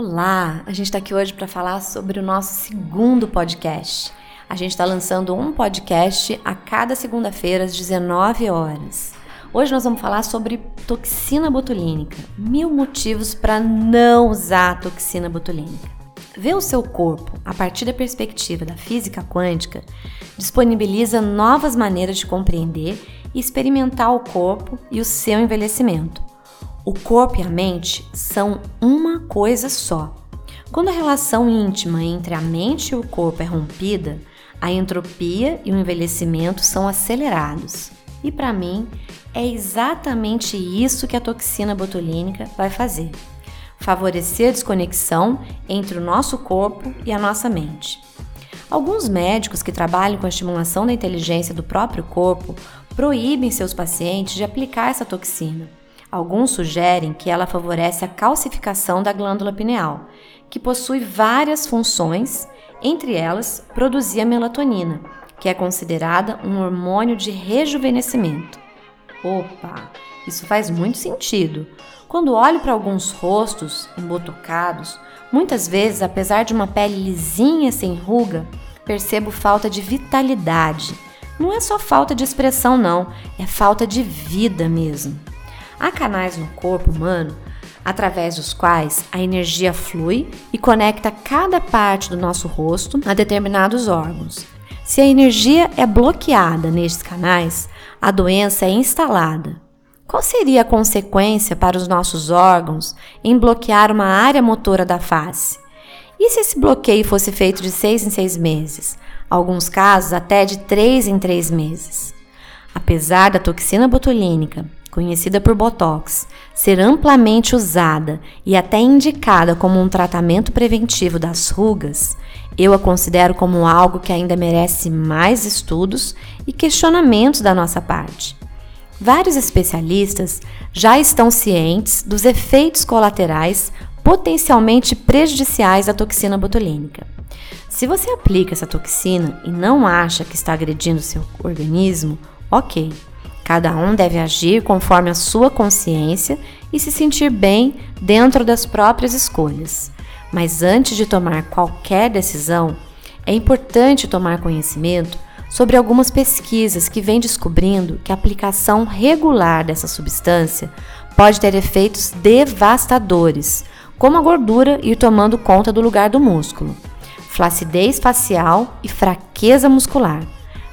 Olá, a gente está aqui hoje para falar sobre o nosso segundo podcast. A gente está lançando um podcast a cada segunda-feira às 19 horas. Hoje nós vamos falar sobre toxina botulínica. Mil motivos para não usar toxina botulínica. Ver o seu corpo a partir da perspectiva da física quântica disponibiliza novas maneiras de compreender e experimentar o corpo e o seu envelhecimento. O corpo e a mente são uma coisa só. Quando a relação íntima entre a mente e o corpo é rompida, a entropia e o envelhecimento são acelerados. E para mim, é exatamente isso que a toxina botulínica vai fazer favorecer a desconexão entre o nosso corpo e a nossa mente. Alguns médicos que trabalham com a estimulação da inteligência do próprio corpo proíbem seus pacientes de aplicar essa toxina. Alguns sugerem que ela favorece a calcificação da glândula pineal, que possui várias funções, entre elas produzir a melatonina, que é considerada um hormônio de rejuvenescimento. Opa, isso faz muito sentido. Quando olho para alguns rostos embotocados, muitas vezes, apesar de uma pele lisinha sem ruga, percebo falta de vitalidade. Não é só falta de expressão, não, é falta de vida mesmo. Há canais no corpo humano através dos quais a energia flui e conecta cada parte do nosso rosto a determinados órgãos. Se a energia é bloqueada nestes canais, a doença é instalada. Qual seria a consequência para os nossos órgãos em bloquear uma área motora da face? E se esse bloqueio fosse feito de seis em seis meses? Alguns casos até de três em três meses. Apesar da toxina botulínica, conhecida por Botox, ser amplamente usada e até indicada como um tratamento preventivo das rugas, eu a considero como algo que ainda merece mais estudos e questionamentos da nossa parte. Vários especialistas já estão cientes dos efeitos colaterais potencialmente prejudiciais da toxina botulínica. Se você aplica essa toxina e não acha que está agredindo seu organismo, ok. Cada um deve agir conforme a sua consciência e se sentir bem dentro das próprias escolhas. Mas antes de tomar qualquer decisão, é importante tomar conhecimento sobre algumas pesquisas que vêm descobrindo que a aplicação regular dessa substância pode ter efeitos devastadores, como a gordura ir tomando conta do lugar do músculo, flacidez facial e fraqueza muscular.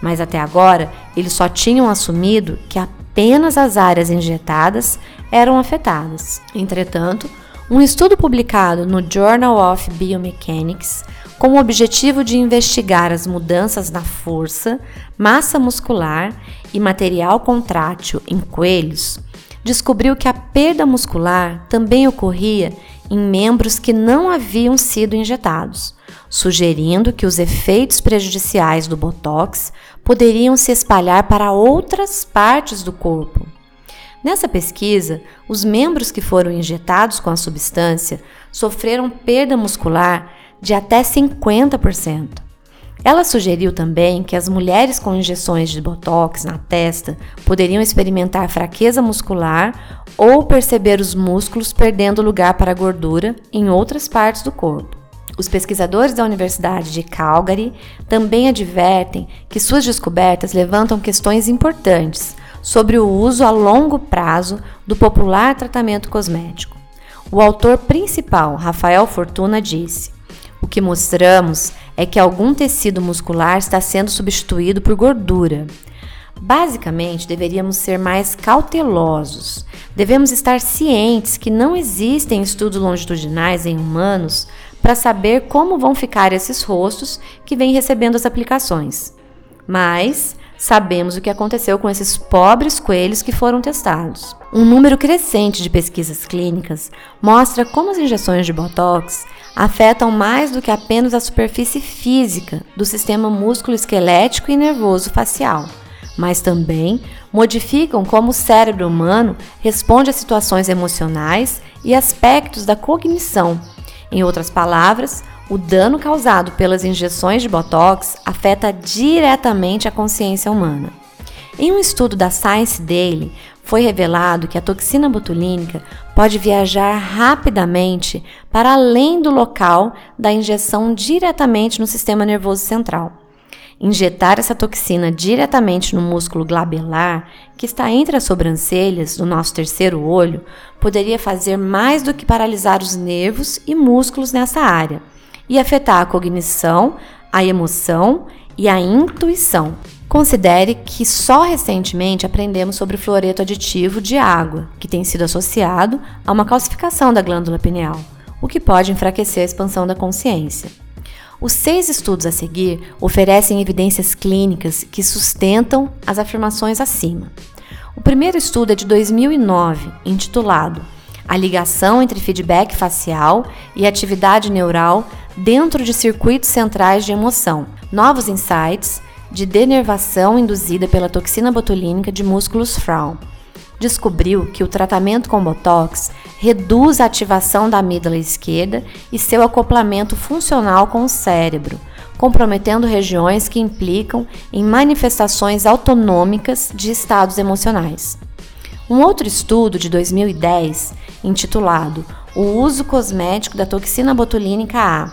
Mas até agora, eles só tinham assumido que apenas as áreas injetadas eram afetadas. Entretanto, um estudo publicado no Journal of Biomechanics, com o objetivo de investigar as mudanças na força, massa muscular e material contrátil em coelhos, descobriu que a perda muscular também ocorria em membros que não haviam sido injetados, sugerindo que os efeitos prejudiciais do botox poderiam se espalhar para outras partes do corpo. Nessa pesquisa, os membros que foram injetados com a substância sofreram perda muscular de até 50%. Ela sugeriu também que as mulheres com injeções de botox na testa poderiam experimentar fraqueza muscular ou perceber os músculos perdendo lugar para gordura em outras partes do corpo. Os pesquisadores da Universidade de Calgary também advertem que suas descobertas levantam questões importantes sobre o uso a longo prazo do popular tratamento cosmético. O autor principal, Rafael Fortuna, disse: O que mostramos é que algum tecido muscular está sendo substituído por gordura. Basicamente, deveríamos ser mais cautelosos. Devemos estar cientes que não existem estudos longitudinais em humanos para saber como vão ficar esses rostos que vêm recebendo as aplicações. Mas sabemos o que aconteceu com esses pobres coelhos que foram testados. Um número crescente de pesquisas clínicas mostra como as injeções de botox afetam mais do que apenas a superfície física do sistema músculo-esquelético e nervoso facial, mas também modificam como o cérebro humano responde a situações emocionais e aspectos da cognição. Em outras palavras, o dano causado pelas injeções de botox afeta diretamente a consciência humana. Em um estudo da Science Daily, foi revelado que a toxina botulínica pode viajar rapidamente para além do local da injeção diretamente no sistema nervoso central. Injetar essa toxina diretamente no músculo glabelar, que está entre as sobrancelhas do nosso terceiro olho, poderia fazer mais do que paralisar os nervos e músculos nessa área e afetar a cognição, a emoção e a intuição. Considere que só recentemente aprendemos sobre o fluoreto aditivo de água, que tem sido associado a uma calcificação da glândula pineal, o que pode enfraquecer a expansão da consciência. Os seis estudos a seguir oferecem evidências clínicas que sustentam as afirmações acima. O primeiro estudo é de 2009, intitulado A ligação entre feedback facial e atividade neural dentro de circuitos centrais de emoção. Novos insights de denervação induzida pela toxina botulínica de músculos Frown descobriu que o tratamento com Botox reduz a ativação da amígdala esquerda e seu acoplamento funcional com o cérebro, comprometendo regiões que implicam em manifestações autonômicas de estados emocionais. Um outro estudo de 2010, intitulado O uso cosmético da toxina botulínica A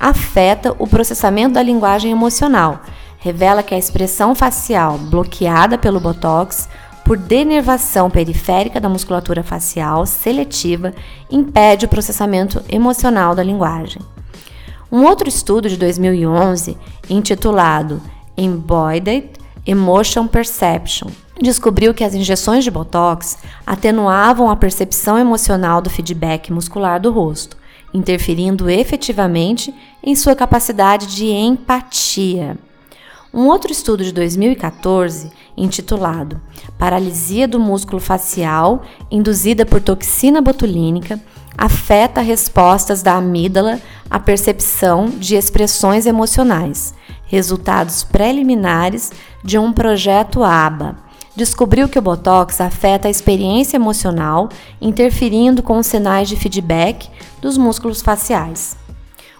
afeta o processamento da linguagem emocional, revela que a expressão facial bloqueada pelo botox por denervação periférica da musculatura facial seletiva impede o processamento emocional da linguagem. Um outro estudo de 2011, intitulado Embodied Emotion Perception, descobriu que as injeções de botox atenuavam a percepção emocional do feedback muscular do rosto, interferindo efetivamente em sua capacidade de empatia. Um outro estudo de 2014, intitulado Paralisia do músculo facial induzida por toxina botulínica, afeta respostas da amígdala à percepção de expressões emocionais, resultados preliminares de um projeto ABA. Descobriu que o Botox afeta a experiência emocional, interferindo com os sinais de feedback dos músculos faciais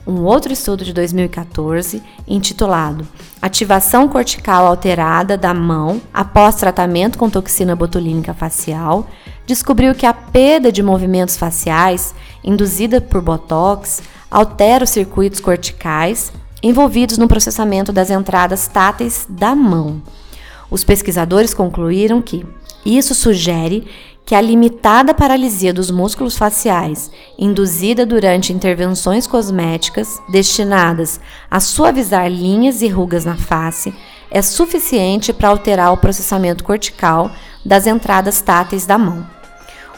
um outro estudo de 2014, intitulado Ativação cortical alterada da mão após tratamento com toxina botulínica facial, descobriu que a perda de movimentos faciais induzida por botox altera os circuitos corticais envolvidos no processamento das entradas táteis da mão. Os pesquisadores concluíram que isso sugere que a limitada paralisia dos músculos faciais, induzida durante intervenções cosméticas destinadas a suavizar linhas e rugas na face, é suficiente para alterar o processamento cortical das entradas táteis da mão.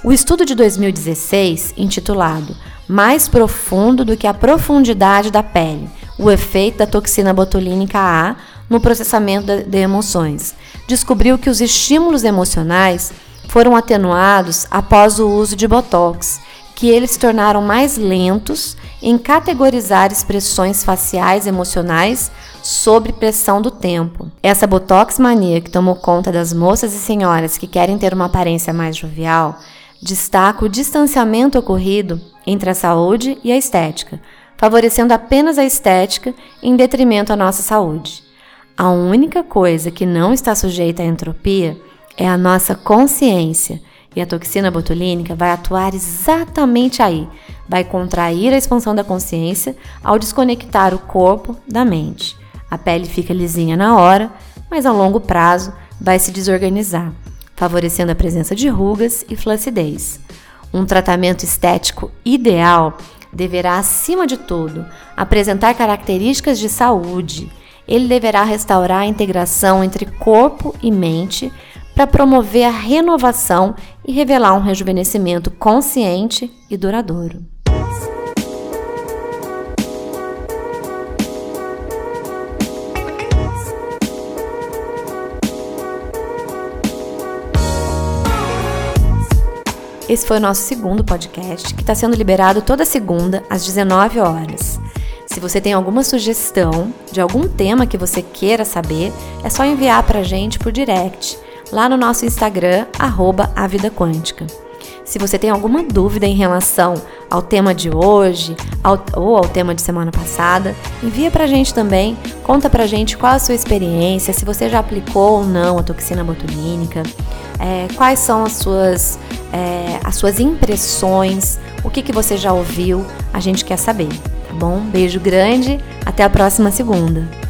O estudo de 2016, intitulado Mais profundo do que a profundidade da pele: o efeito da toxina botulínica A no processamento de emoções, descobriu que os estímulos emocionais foram atenuados após o uso de botox, que eles se tornaram mais lentos em categorizar expressões faciais emocionais sob pressão do tempo. Essa botox mania que tomou conta das moças e senhoras que querem ter uma aparência mais jovial destaca o distanciamento ocorrido entre a saúde e a estética, favorecendo apenas a estética em detrimento à nossa saúde. A única coisa que não está sujeita à entropia é a nossa consciência. E a toxina botulínica vai atuar exatamente aí, vai contrair a expansão da consciência ao desconectar o corpo da mente. A pele fica lisinha na hora, mas a longo prazo vai se desorganizar, favorecendo a presença de rugas e flacidez. Um tratamento estético ideal deverá, acima de tudo, apresentar características de saúde. Ele deverá restaurar a integração entre corpo e mente para promover a renovação e revelar um rejuvenescimento consciente e duradouro. Esse foi o nosso segundo podcast, que está sendo liberado toda segunda às 19 horas. Se você tem alguma sugestão de algum tema que você queira saber, é só enviar para a gente por direct lá no nosso Instagram, arroba a Vida Quântica. Se você tem alguma dúvida em relação ao tema de hoje ao, ou ao tema de semana passada, envia pra gente também, conta pra gente qual a sua experiência, se você já aplicou ou não a toxina botulínica, é, quais são as suas, é, as suas impressões, o que, que você já ouviu, a gente quer saber, tá bom? Beijo grande, até a próxima segunda.